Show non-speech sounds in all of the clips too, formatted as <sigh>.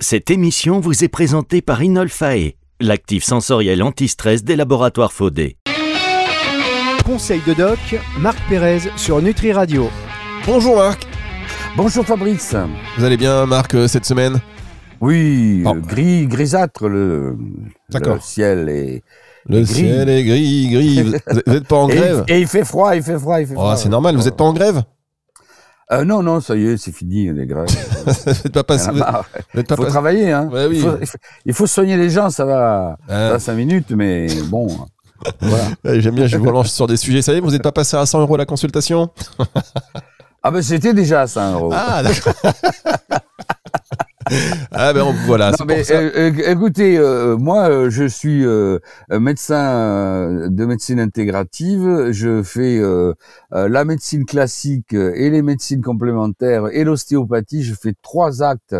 Cette émission vous est présentée par Inolfae, l'actif sensoriel anti-stress des laboratoires Faudé. Conseil de doc, Marc Pérez sur Nutri Radio. Bonjour Marc. Bonjour Fabrice. Vous allez bien Marc euh, cette semaine? Oui, Oh. euh, gris, grisâtre le, D'accord. le ciel est. Le Gris. ciel est gris, gris. Vous vous êtes pas en grève? et il fait froid, il fait froid, il fait Oh, froid. c'est normal, vous êtes pas en grève? Euh, non, non, ça y est, c'est fini les grèves. Vous pas passé. Vous faut êtes pas passé- travailler, hein. Ouais, oui. il, faut, il faut- il faut soigner les gens, ça va, ça Ah, va cinq minutes, mais bon. <laughs> voilà. J'aime bien, je vous relance sur des sujets. Ça y est, vous n'êtes pas passé à 100 euros la consultation? Ah ben c'était déjà à 100 euros. Ah, d'accord. <laughs> ah ben voilà, Non, mais, pour ça. euh, euh, écoutez, euh, moi, je suis euh, médecin de médecine intégrative. Je fais la médecine classique et les médecines complémentaires et l'ostéopathie. Je fais trois actes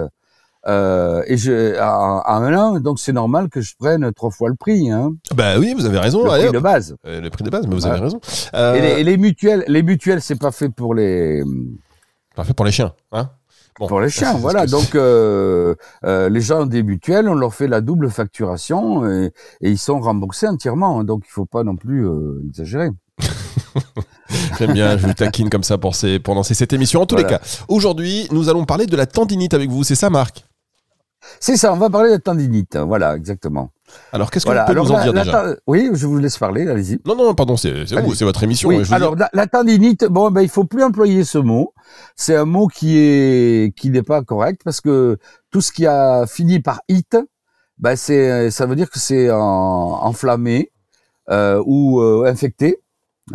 euh, et je, en, en un an, donc c'est normal que je prenne trois fois le prix, hein, Bah oui, vous avez raison. le prix de base. Le prix de base, mais vous avez raison. Euh, Et, les, et les mutuelles, les mutuelles, c'est pas fait pour les Parfait pour les chiens. Hein Bon, pour les chiens, voilà. Donc euh, euh, les gens des mutuelles, on leur fait la double facturation et, et ils sont remboursés entièrement. hein. Donc il faut pas non plus euh, exagérer. <laughs> J'aime bien, je vous taquine comme ça pour, ces, pour lancer cette émission. En tous les cas, aujourd'hui, nous allons parler de la tendinite avec vous. C'est ça, Marc? C'est ça, on va parler de tendinite. Voilà, exactement. Alors, qu'est-ce que Voilà. vous pouvez Alors, nous en la- dire la déjà Oui, je vous laisse parler, allez-y. Non, non, pardon, c'est c'est vous, Allez. c'est votre émission. Oui, vous alors la, la tendinite, bon, ben il faut plus employer ce mot. C'est un mot qui est qui n'est pas correct parce que tout ce qui a fini par it, ben c'est ça veut dire que c'est en- enflammé euh, ou euh, infecté.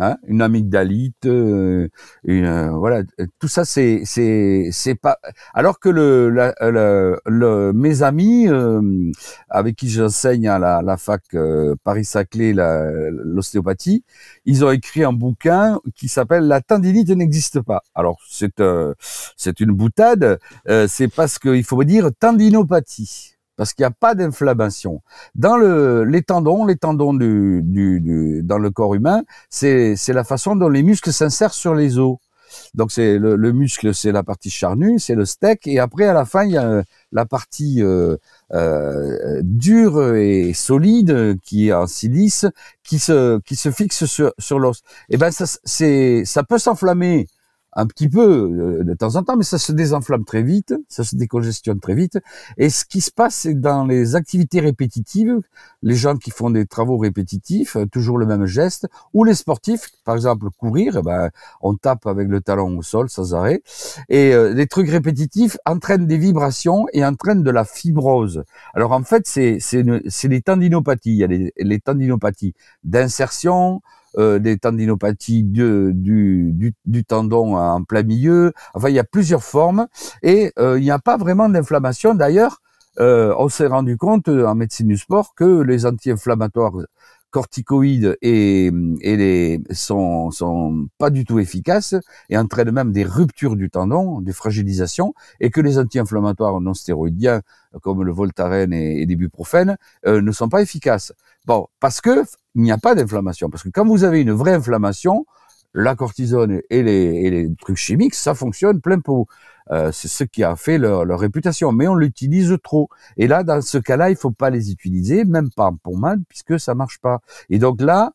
Hein, une amygdalite, euh, une, euh, voilà, tout ça c'est c'est c'est pas. Alors que le, le, mes amis euh, avec qui j'enseigne à la, la fac euh, Paris-Saclay la- l'ostéopathie, ils ont écrit un bouquin qui s'appelle La tendinite n'existe pas. Alors c'est euh, c'est une boutade, euh, c'est parce qu'il faut dire tendinopathie. Parce qu'il n'y a pas d'inflammation. Dans le, les tendons, les tendons du, du, du- dans le corps humain, c'est, la façon dont les muscles s'insèrent sur les os. Donc c'est le, le muscle, c'est la partie charnue, c'est le steak, et après à la fin il y a la partie euh, euh, dure et solide qui est en silice, qui se qui se fixe sur sur l'os. Et ben ça c'est ça peut s'enflammer un petit peu euh, de temps en temps, mais ça se désenflamme très vite, ça se décongestionne très vite. Et ce qui se passe, c'est dans les activités répétitives, les gens qui font des travaux répétitifs, euh, toujours le même geste, ou les sportifs, par exemple courir, eh ben, on tape avec le talon au sol sans arrêt, et euh, les trucs répétitifs entraînent des vibrations et entraînent de la fibrose. Alors en fait, c'est c'est les tendinopathies. Il y a les tendinopathies d'insertion, euh, des tendinopathies du, tendon en plein milieu. Enfin, il y a plusieurs formes et euh, il n'y a pas vraiment d'inflammation. D'ailleurs, euh, on s'est rendu compte en médecine du sport que les anti-inflammatoires corticoïdes et, sont, pas du tout efficaces et entraînent même des ruptures du tendon, des fragilisations, et que les anti-inflammatoires non stéroïdiens comme le Voltaren et, et l'ibuprofène ne sont pas efficaces. Bon, parce que il n'y a pas d'inflammation. Parce que quand vous avez une vraie inflammation, la cortisone et les, et les trucs chimiques, ça fonctionne plein pot. Euh, c'est ce qui a fait leur, leur réputation. Mais on l'utilise trop. Et là, dans ce cas-là, il faut pas les utiliser, même pas en pommade, puisque ça marche pas. Et donc là,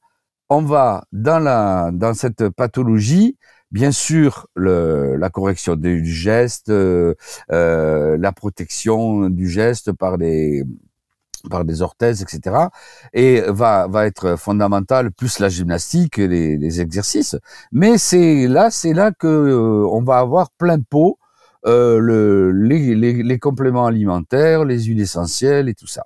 on va dans la dans cette pathologie. Bien sûr, le, la correction du geste, euh, euh, la protection du geste par des par des orthèses, etc. Et va va être fondamentale plus la gymnastique, les, exercices. Mais c'est là, c'est là que euh, on va avoir plein pot euh, le, les, les, les compléments alimentaires, les huiles essentielles et tout ça.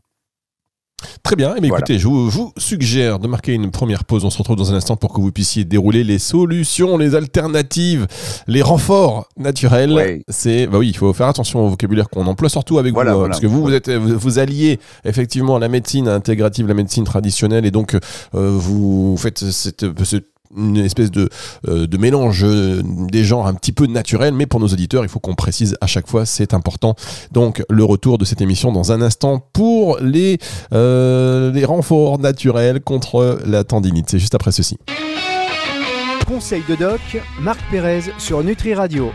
Très bien. Eh bien, Voilà. écoutez, je vous, suggère de marquer une première pause. On se retrouve dans un instant pour que vous puissiez dérouler les solutions, les alternatives, les renforts naturels. C'est, bah oui, il faut faire attention au vocabulaire qu'on emploie, surtout avec Voilà, vous, hein, voilà. parce que vous, vous êtes, vous, alliez effectivement la médecine intégrative, la médecine traditionnelle, et donc euh, vous faites cette, ce- une espèce de, euh, mélange euh, des genres un petit peu naturel, mais pour nos auditeurs, il faut qu'on précise à chaque fois, c'est important. Donc, le retour de cette émission dans un instant pour les, euh, les renforts naturels contre la tendinite. C'est juste après ceci. Conseil de doc, Marc Pérez sur Nutri Radio.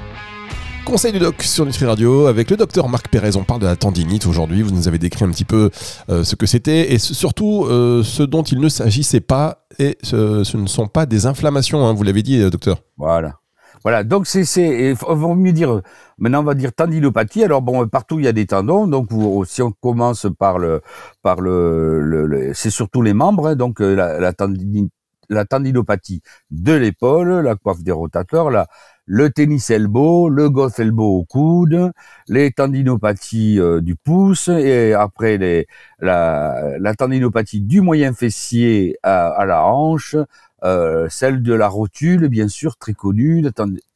Conseil du doc sur Nutri Radio avec le docteur Marc Pérez. On parle de la tendinite aujourd'hui. Vous nous avez décrit un petit peu euh, ce que c'était et surtout euh, ce dont il ne s'agissait pas. Et ce, ne sont pas des inflammations, hein, vous l'avez dit, euh, docteur. Voilà. Voilà, donc c'est, on va mieux dire, maintenant on va dire tendinopathie. Alors bon, partout il y a des tendons, donc si on commence par le, par le, c'est surtout les membres, hein, donc la, la, la tendinopathie de l'épaule, la coiffe des rotateurs, la, le tennis elbow, le golf elbow au coude, les tendinopathies euh, du pouce et après les, la, la tendinopathie du moyen fessier à, la hanche, euh, celle de la rotule, bien sûr, très connue,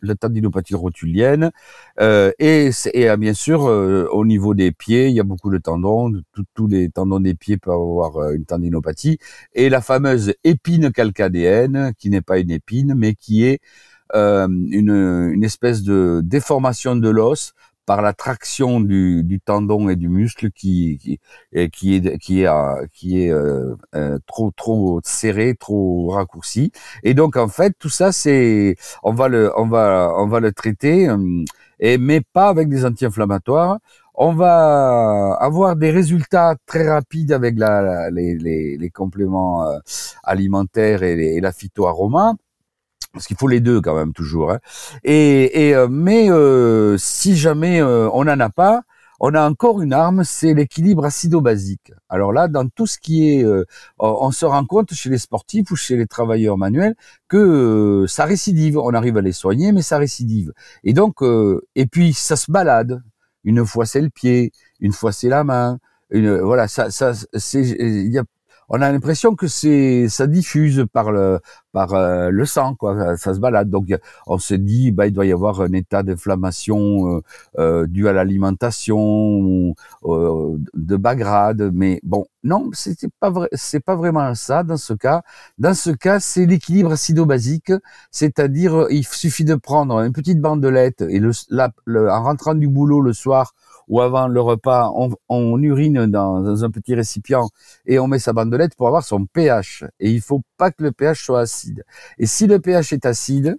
la, tendinopathie rotulienne, euh, et, et bien sûr, au niveau des pieds, il y a beaucoup de tendons, tous les tendons des pieds peuvent avoir une tendinopathie, et la fameuse épine calcadéenne, qui n'est pas une épine, mais qui est euh, une, une, espèce de déformation de l'os par la traction du, du, tendon et du muscle qui qui, qui est qui est qui est euh, euh, trop trop serré, trop raccourci. Et donc en fait tout ça c'est on va le on va on va le traiter et mais pas avec des anti-inflammatoires. On va avoir des résultats très rapides avec la, les, les, les, compléments alimentaires et, et la phytoaroma parce qu'il faut les deux quand même toujours. Hein. Et, et euh, mais euh, si jamais euh, on n'en a pas, on a encore une arme, c'est l'équilibre acido-basique. Alors là, dans tout ce qui est, on se rend compte chez les sportifs ou chez les travailleurs manuels que ça récidive. On arrive à les soigner, mais ça récidive. Et donc, et puis ça se balade. Une fois c'est le pied, une fois c'est la main. Une, voilà, ça, ça, c'est, il y a on a l'impression que c'est ça diffuse par le par euh, le sang quoi. Ça se balade. Donc on se dit bah il doit y avoir un état d'inflammation euh, euh dû à l'alimentation euh, de bas grade. Mais bon non c'est pas vrai c'est pas vraiment ça dans ce cas. Dans ce cas c'est l'équilibre acido-basique. C'est-à-dire il suffit de prendre une petite bandelette et le, le en rentrant du boulot le soir ou avant le repas, on, urine dans, un petit récipient et on met sa bandelette pour avoir son pH. Et il faut pas que le pH soit acide. Et si le pH est acide,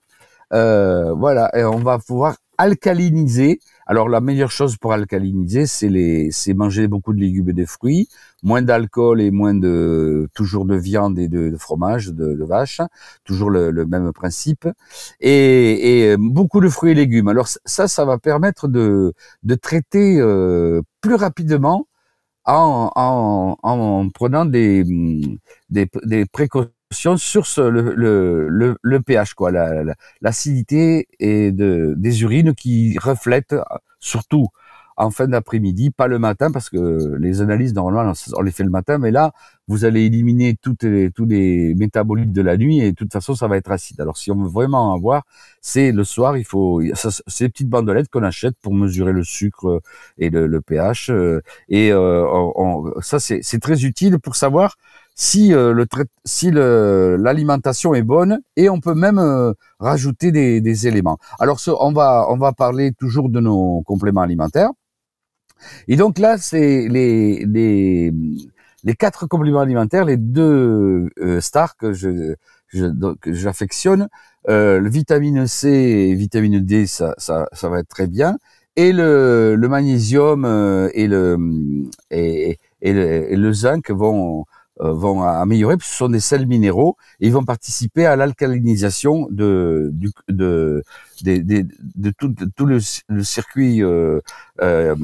euh, voilà, on va pouvoir alcaliniser. Alors la meilleure chose pour alcaliniser, c'est les, c'est manger beaucoup de légumes et de fruits, moins d'alcool et moins de toujours de viande et de, fromage de, vache, toujours le, même principe, et, et, beaucoup de fruits et légumes. Alors ça, ça va permettre de, de traiter euh, plus rapidement en, en, en prenant des, des, des précautions sur ce, le, le, le, pH, quoi, l'acidité et de, des urines qui reflètent surtout en fin d'après-midi, pas le matin parce que les analyses normalement on les fait le matin, mais là vous allez éliminer toutes les, tous les métabolites de la nuit et de toute façon ça va être acide. Alors si on veut vraiment en avoir, c'est le soir, il faut ces petites bandelettes qu'on achète pour mesurer le sucre et le, pH euh, et euh, ça c'est très utile pour savoir si euh, le si l'alimentation est bonne et on peut même euh, rajouter des, des, éléments. Alors on va on va parler toujours de nos compléments alimentaires. Et donc là c'est les, les les quatre compléments alimentaires, les deux euh, stars que je que j'affectionne, le vitamine C et vitamine D, ça, ça, ça va être très bien, et le, le magnésium et le et, le, et le zinc vont euh, vont améliorer, ce sont des sels minéraux, et ils vont participer à l'alcalinisation de, tout, le, circuit euh, euh,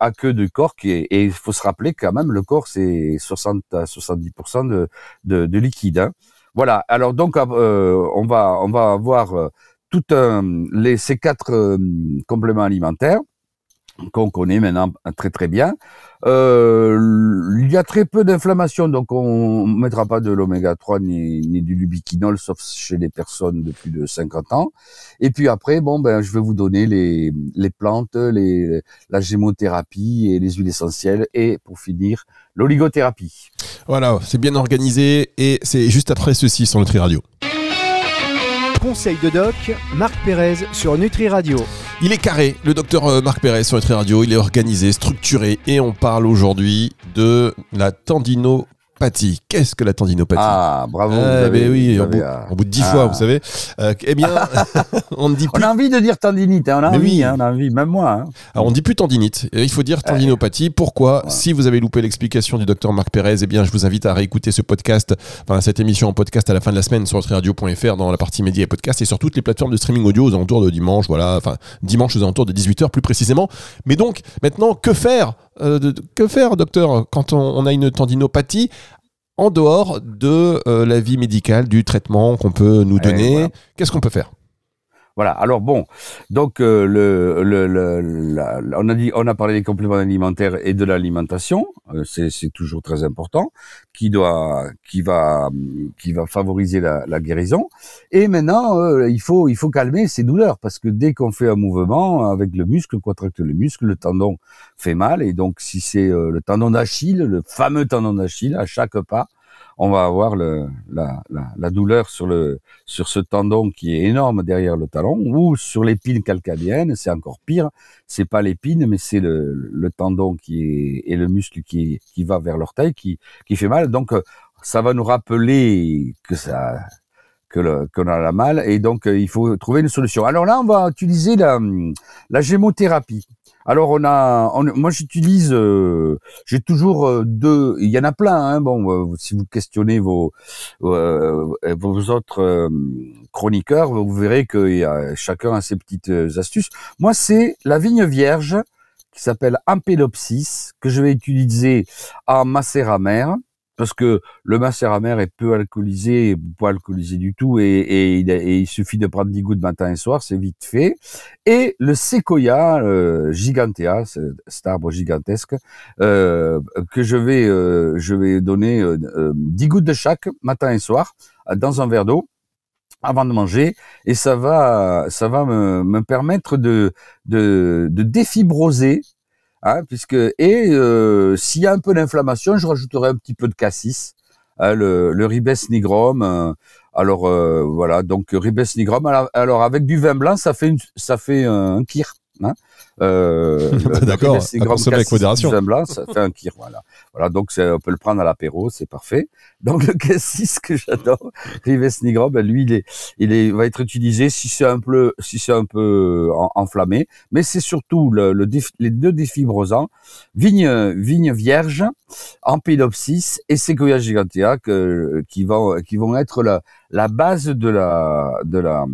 aqueux du corps. Et il faut se rappeler quand même, le corps, c'est 60 à 70% de, de, de liquide. Hein. Voilà. Alors donc, euh, on va on va avoir euh, tout un, les, ces quatre compléments alimentaires qu'on connaît maintenant très très bien. Euh, il y a très peu d'inflammation, donc on ne mettra pas de l'oméga 3 ni, ni, du lubiquinol, sauf chez les personnes de plus de 50 ans. Et puis après, bon, ben, je vais vous donner les, les plantes, les, la gémothérapie et les huiles essentielles, et pour finir, l'oligothérapie. Voilà, c'est bien organisé, et c'est juste après ceci sur Nutri Radio. Conseil de doc, Marc Pérez sur Nutri Radio. Il est carré, le docteur euh, Marc Pérez sur Nutri Radio, il est organisé, structuré et on parle aujourd'hui de la tendino tendinopathie. Qu'est-ce que la tendinopathie Ah, bravo. Ah, avez- oui, bout, euh, bout de dix ah. fois, vous savez. Euh, eh bien, <laughs> <laughs> on ne dit On plus. a envie de dire tendinite, hein, on a envie, oui. hein, on a envie, même moi. hein. Alors, on dit plus tendinite. Il faut dire tendinopathie. Pourquoi. Si vous avez loupé l'explication du docteur Marc Pérez, eh bien, je vous invite à réécouter ce podcast, enfin, cette émission en podcast à la fin de la semaine sur radio.fr dans la partie médias et podcast et sur toutes les plateformes de streaming audio aux alentours de dimanche, voilà, enfin, dimanche aux alentours de 18h plus précisément. Mais donc, maintenant, que faire Euh, de- Que faire, docteur, quand on, on a une tendinopathie en dehors de euh, la vie médicale, du traitement qu'on peut nous Eh, donner? voilà. Qu'est-ce qu'on peut faire? Voilà. Alors bon, donc euh, le, le, le- on a dit, on a parlé des compléments alimentaires et de l'alimentation. euh, c'est c'est toujours très important, qui doit, qui va, qui va favoriser la, la guérison. Et maintenant, euh, il faut, il faut calmer ces douleurs parce que dès qu'on fait un mouvement avec le muscle, contracte le muscle, le tendon fait mal. Et donc, si c'est euh, le tendon d'Achille, le fameux tendon d'Achille, à chaque pas, on va avoir le, la, la, la douleur sur le, sur ce tendon qui est énorme derrière le talon ou sur l'épine calcanéenne, c'est encore pire. C'est pas l'épine, mais c'est le, le tendon qui est et le muscle qui, qui va vers l'orteil qui, qui fait mal. Donc, ça va nous rappeler que ça, que qu'on a la mal et donc euh, il faut trouver une solution. Alors là, on va utiliser la, la gémothérapie. Alors on a, on- moi j'utilise, euh, j'ai toujours euh, deux, il y en a plein. Hein, bon, euh, si vous questionnez vos vos autres chroniqueurs, vous verrez que y a, chacun a ses petites astuces. Moi, c'est la vigne vierge qui s'appelle Ampelopsis que je vais utiliser en macéramère parce que le macéramère est peu alcoolisé, pas alcoolisé du tout, et, il, suffit de prendre 10 gouttes matin et soir, c'est vite fait. Et le séquoia gigantea, ce- cet arbre gigantesque, euh, que je vais, euh, je vais donner euh, euh, 10 gouttes de chaque matin et soir dans un verre d'eau avant de manger et ça va ça va me, me permettre de de, de défibroser hein, puisque et euh, s'il y a un peu d'inflammation je rajouterai un petit peu de cassis hein, le, le ribes nigrum euh, alors euh, voilà donc ribes nigrum alors, avec du vin blanc ça fait une, ça fait un kir hein. Euh, le <laughs> D'accord, à consommer avec modération. Blanc, ça fait un kir, voilà. Voilà, donc on peut le prendre à l'apéro, c'est parfait. Donc le cassis que j'adore, Ribes nigrum, ben, lui il est, il est, va être utilisé si c'est un peu, si c'est un peu en- enflammé, mais c'est surtout le, le déf- les deux défibrosants, vigne, vigne vierge, Ampelopsis et Sequoia gigantea que, qui vont, qui vont être la, la base de la, de la,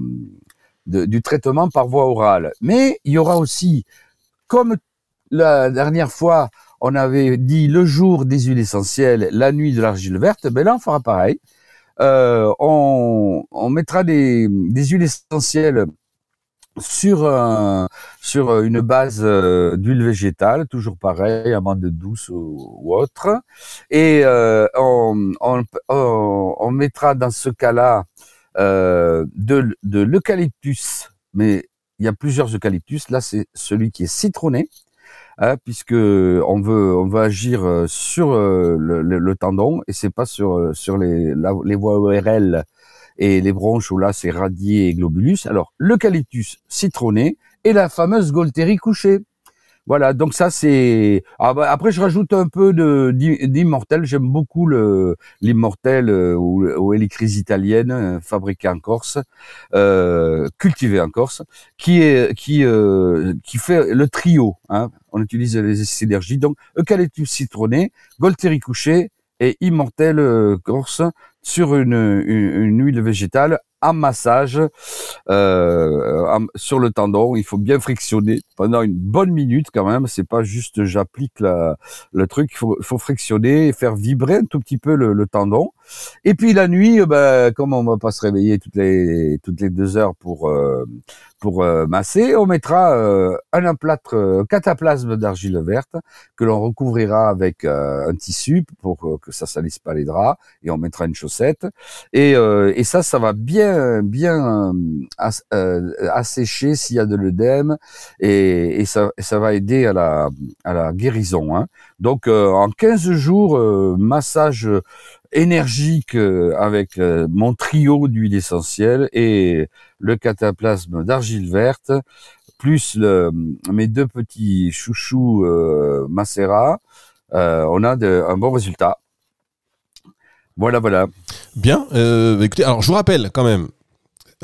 du traitement par voie orale. Mais il y aura aussi, comme la dernière fois, on avait dit le jour des huiles essentielles, la nuit de l'argile verte, ben là on fera pareil. Euh, on, mettra des, huiles essentielles sur sur une base euh, d'huile végétale, toujours pareil, amande douce ou, autre, et euh, on, on mettra dans ce cas-là euh, de, l'eucalyptus, mais il y a plusieurs eucalyptus. Là, c'est celui qui est citronné, hein, puisque on veut on veut agir euh, sur euh, le, tendon et c'est pas sur sur les les voies ORL et les bronches où là c'est radier et globulus. Alors l'eucalyptus citronné et la fameuse Golteri couchée. Voilà, donc ça c'est. Ah bah, après, je rajoute un peu d'immortel. J'aime beaucoup le l'immortel euh, ou, ou italienne euh, fabriquée en Corse, euh, cultivée en Corse, qui est qui euh, qui fait le trio. Hein. On utilise les synergies. Donc eucalyptus citronné, Golteri couché et immortel Corse sur une huile végétale en massage euh, sur le tendon. Il faut bien frictionner pendant une bonne minute quand même. C'est pas juste j'applique le truc. Il faut, frictionner et faire vibrer un tout petit peu le, tendon. Et puis la nuit, euh, ben, comme on va pas se réveiller toutes les toutes les deux heures pour euh, pour euh, masser, on mettra un emplâtre euh, cataplasme d'argile verte que l'on recouvrira avec un tissu pour que ça salisse pas les draps et on mettra une chaussette et, et ça ça va bien bien euh, euh, assécher s'il y a de l'œdème et, et ça va aider à la guérison hein. donc euh, en 15 jours massage énergique avec mon trio d'huile essentielle et le cataplasme d'argile verte plus mes deux petits chouchous euh, on a un bon résultat. Voilà, voilà. Bien. Euh, écoutez, alors je vous rappelle quand même,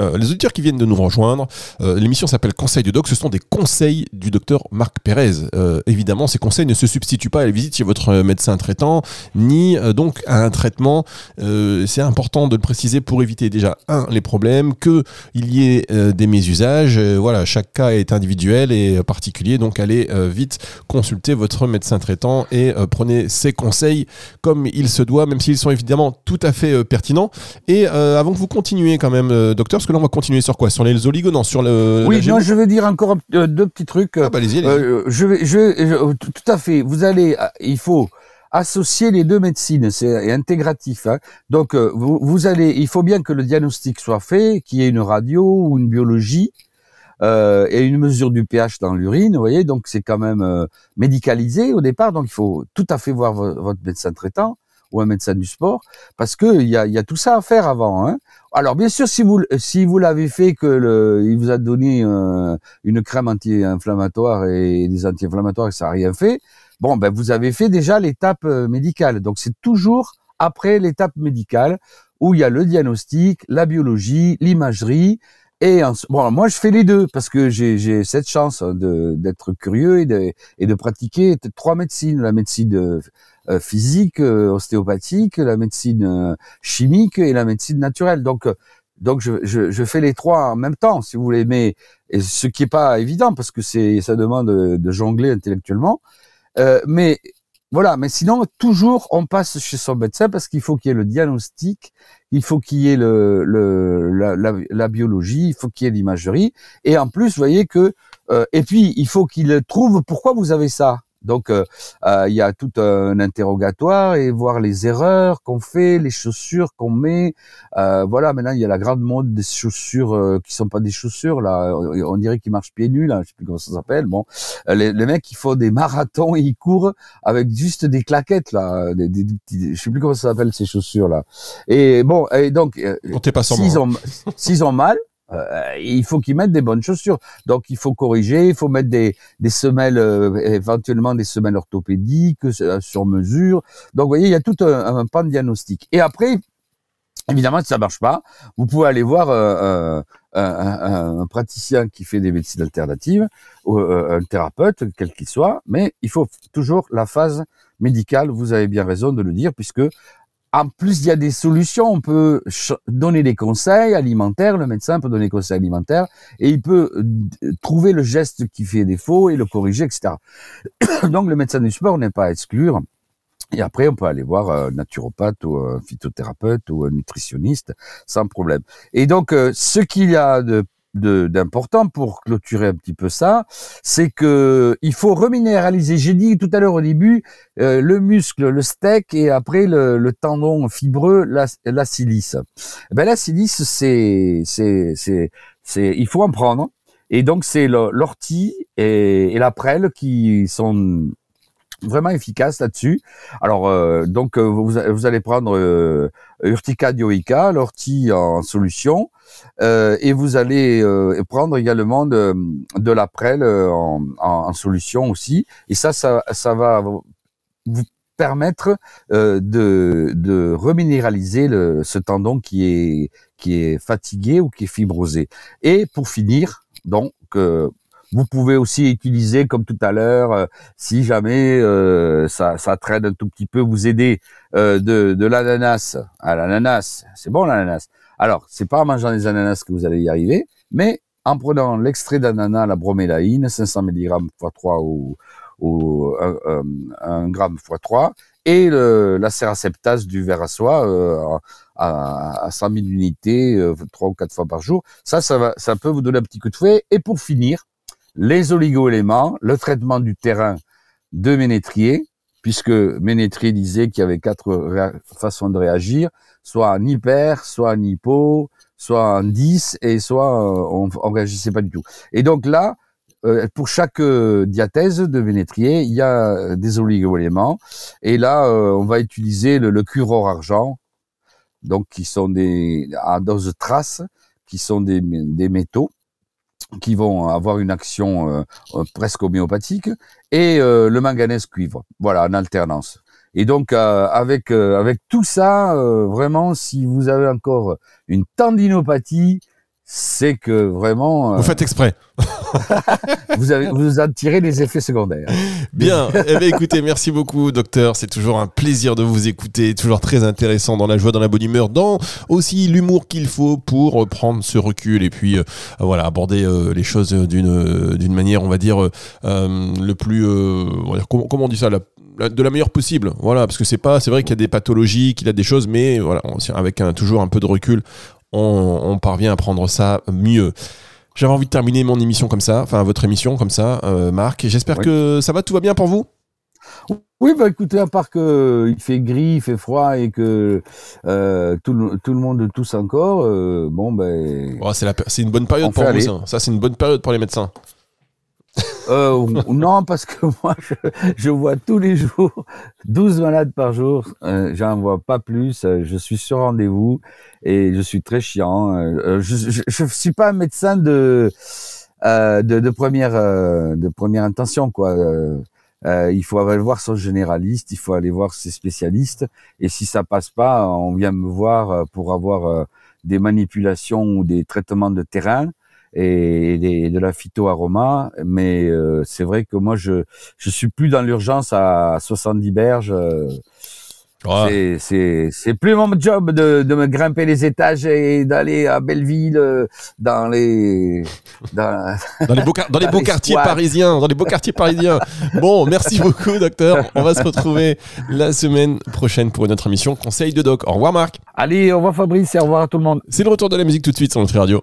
euh, les auditeurs qui viennent de nous rejoindre, euh, l'émission s'appelle Conseil du Doc. Ce sont des conseils du docteur Marc Pérez. Euh, évidemment, ces conseils ne se substituent pas à la visite chez votre médecin traitant, ni euh, donc à un traitement. Euh, C'est important de le préciser pour éviter déjà un les problèmes, que il y ait des mésusages. Voilà, chaque cas est individuel et particulier, donc allez vite consulter votre médecin traitant et prenez ses conseils comme il se doit, même s'ils sont évidemment tout à fait pertinents. Et avant que vous continuiez quand même, docteur, parce que là on va continuer sur quoi? Sur les oligos Non, sur le. oui, non, je veux dire encore euh, deux petits trucs. Ah, bah, allez-y. Euh, je vais, je, vais- je- tout à fait. Vous allez, euh, il faut associer les deux médecines, c'est intégratif. hein. Donc, euh, vous, vous allez, il faut bien que le diagnostic soit fait, qu'il y ait une radio ou une biologie euh, et une mesure du pH dans l'urine. Vous voyez, donc c'est quand même euh, médicalisé au départ. Donc, il faut tout à fait voir vo- votre médecin traitant ou un médecin du sport parce que il y a, y a tout ça à faire avant. Hein. Alors, bien sûr, si vous si vous l'avez fait que le, il vous a donné euh, une crème anti-inflammatoire et des anti-inflammatoires et ça n'a rien fait, bon, ben vous avez fait déjà l'étape euh, médicale. Donc c'est toujours après l'étape médicale où il y a le diagnostic, la biologie, l'imagerie. Et en- bon, moi je fais les deux parce que j'ai cette chance d'être curieux et de et de pratiquer trois médecines la médecine physique, euh, ostéopathique, la médecine euh, chimique et la médecine naturelle. Donc euh, donc je, je, je fais les trois en même temps, si vous voulez, mais ce qui est pas évident parce que c'est ça demande de, jongler intellectuellement. Euh, mais voilà, mais sinon toujours on passe chez son médecin parce qu'il faut qu'il y ait le diagnostic, il faut qu'il y ait le, le la, la, biologie, il faut qu'il y ait l'imagerie, et en plus voyez que euh, et puis il faut qu'il trouve pourquoi vous avez ça. Donc euh, euh, il y a tout un interrogatoire et voir les erreurs qu'on fait, les chaussures qu'on met. Euh, voilà, maintenant il y a la grande mode des chaussures euh, qui sont pas des chaussures là, on dirait qu'ils marchent pieds nus là, je sais plus comment ça s'appelle. Bon, Euh, les, les mecs ils font des marathons et ils courent avec juste des claquettes là, des, des- des petits- je sais plus comment ça s'appelle ces chaussures là. Et bon, et donc euh, Comptez pas sur moi. s'ils ont s'ils ont mal, euh, il faut qu'ils mettent des bonnes chaussures. Donc il faut corriger, il faut mettre des, des semelles, euh, éventuellement des semelles orthopédiques euh, sur mesure. Donc vous voyez, il y a tout un, un pan de diagnostic. Et après, évidemment, si ça marche pas, vous pouvez aller voir euh, un, un- un praticien qui fait des médecines alternatives, ou euh, un thérapeute, quel qu'il soit, mais il faut toujours la phase médicale, vous avez bien raison de le dire, puisque en plus, il y a des solutions. On peut donner des conseils alimentaires. Le médecin peut donner des conseils alimentaires et il peut trouver le geste qui fait défaut et le corriger, etc. <coughs> Donc, le médecin du sport n'est pas à exclure. Et après, on peut aller voir un naturopathe ou un phytothérapeute ou un nutritionniste sans problème. Et donc, euh, ce qu'il y a de- d'important pour clôturer un petit peu ça, c'est que il faut reminéraliser. J'ai dit tout à l'heure au début, euh, le muscle, le steak et après le, le tendon fibreux, la, la silice. Eh Ben la silice, c'est c'est c'est il faut en prendre. Et donc c'est l'ortie et, et la prêle qui sont vraiment efficaces là-dessus. Alors euh, donc euh, vous, vous allez prendre euh, Urtica dioica, l'ortie en solution, euh, et vous allez euh, prendre également de, de la prêle en, en, solution aussi. Et ça, ça, ça va vous permettre euh, de, de reminéraliser le, ce tendon qui est, qui est fatigué ou qui est fibrosé. Et pour finir, donc, vous pouvez aussi utiliser, comme tout à l'heure, euh, si jamais euh, ça, ça traîne un tout petit peu, vous aider euh, de, de l'ananas. À l'ananas, c'est bon l'ananas. Alors, c'est pas en mangeant des ananas que vous allez y arriver, mais en prenant l'extrait d'ananas, la bromélaïne, 500 mg x 3 ou, ou 1, 1 g x 3, et le, la céraceptase du verre à soie euh, à, à 100 000 unités, euh, 3 ou 4 fois par jour. Ça, ça, va, ça peut vous donner un petit coup de fouet. Et pour finir, les oligo-éléments, le traitement du terrain de Ménétrier, puisque Ménétrier disait qu'il y avait quatre façons de réagir, soit en hyper, soit en hypo, soit en 10, et soit euh, on, on réagissait pas du tout. Et donc là, euh, pour chaque euh, diathèse de Ménétrier, il y a des oligo-éléments, et là, on va utiliser le, le argent, donc qui sont des à dose trace, qui sont des métaux qui vont avoir une action euh, presque homéopathique, et euh, le manganèse cuivre, voilà, en alternance. Et donc avec avec tout ça, vraiment, si vous avez encore une tendinopathie, c'est que vraiment. Vous faites exprès. <laughs> vous, avez, vous en tirez les effets secondaires. Bien. eh bien, écoutez, merci beaucoup, docteur. C'est toujours un plaisir de vous écouter. Toujours très intéressant dans la joie, dans la bonne humeur, dans aussi l'humour qu'il faut pour prendre ce recul et puis, euh, voilà, aborder euh, les choses d'une d'une manière, on va dire, euh, le plus. comment, comment on dit ça de la meilleure possible. Voilà, parce que c'est pas, c'est vrai qu'il y a des pathologies, qu'il y a des choses, mais voilà, avec un, toujours un peu de recul, on, parvient à prendre ça mieux. J'avais envie de terminer mon émission comme ça, enfin votre émission comme ça, euh, Marc. J'espère que ça va, tout va bien pour vous oui, bah écoutez, à part que il fait gris, il fait froid et que euh, tout, le, tout le monde tousse encore, euh, bon ben. Oh, c'est une bonne période pour vous, ça. ça c'est une bonne période pour les médecins. Euh, non, parce que <laughs> moi, je, je, vois tous les jours 12 malades par jour. Euh, J'en vois pas plus. Euh, je suis sur rendez-vous et je suis très chiant. Euh, je, je, suis pas un médecin de euh, de, de, première de première intention, quoi. il faut aller voir son généraliste, il faut aller voir ses spécialistes. Et si ça passe pas, on vient me voir pour avoir des manipulations ou des traitements de terrain et, de la phytoaroma. Mais euh, c'est vrai que moi, je je suis plus dans l'urgence à 70 berges. Euh, c'est c'est plus mon job de, de me grimper les étages et d'aller à Belleville euh, dans les dans, dans les beaux dans, les <laughs> beaux quartiers parisiens dans les beaux quartiers parisiens. Bon, merci beaucoup docteur. On va se retrouver la semaine prochaine pour une autre émission Conseil de doc. Au revoir Marc. Allez, au revoir Fabrice et au revoir à tout le monde. C'est le retour de la musique tout de suite sur notre radio.